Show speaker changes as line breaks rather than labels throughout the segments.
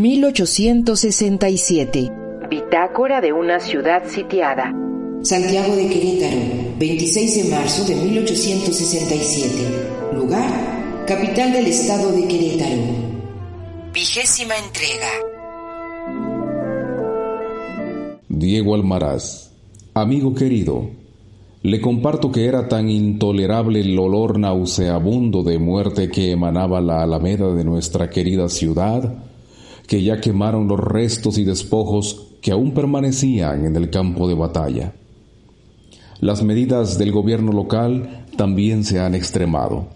1867. Bitácora de una ciudad sitiada.
Santiago de Querétaro, 26 de marzo de 1867. Lugar, capital del estado de Querétaro. Vigésima entrega.
Diego Almaraz, amigo querido, le comparto que era tan intolerable el olor nauseabundo de muerte que emanaba la alameda de nuestra querida ciudad, que ya quemaron los restos y despojos que aún permanecían en el campo de batalla. Las medidas del gobierno local también se han extremado.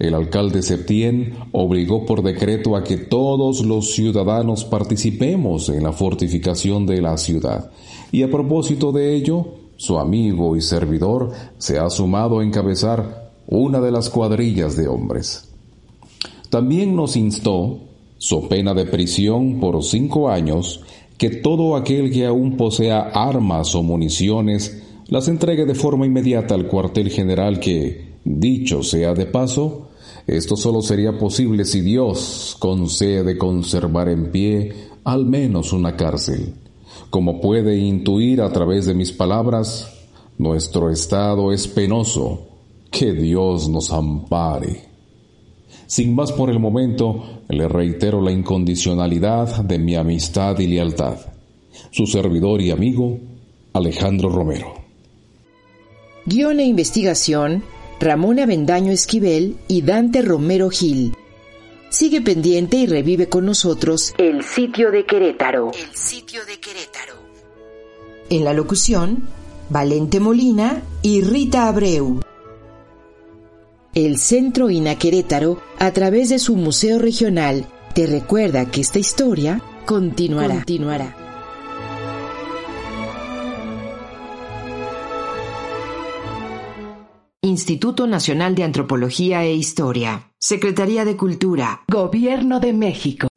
El alcalde Septién obligó por decreto a que todos los ciudadanos participemos en la fortificación de la ciudad. Y a propósito de ello, su amigo y servidor se ha sumado a encabezar una de las cuadrillas de hombres. También nos instó so pena de prisión por cinco años, que todo aquel que aún posea armas o municiones las entregue de forma inmediata al cuartel general que, dicho sea de paso, esto solo sería posible si Dios concede conservar en pie al menos una cárcel. Como puede intuir a través de mis palabras, nuestro estado es penoso. Que Dios nos ampare. Sin más por el momento, le reitero la incondicionalidad de mi amistad y lealtad. Su servidor y amigo, Alejandro Romero.
Guión e investigación, Ramón Avendaño Esquivel y Dante Romero Gil. Sigue pendiente y revive con nosotros El sitio de Querétaro.
El sitio de Querétaro.
En la locución, Valente Molina y Rita Abreu. El Centro INA Querétaro, a través de su Museo Regional, te recuerda que esta historia continuará. continuará. Instituto Nacional de Antropología e Historia. Secretaría de Cultura. Gobierno de México.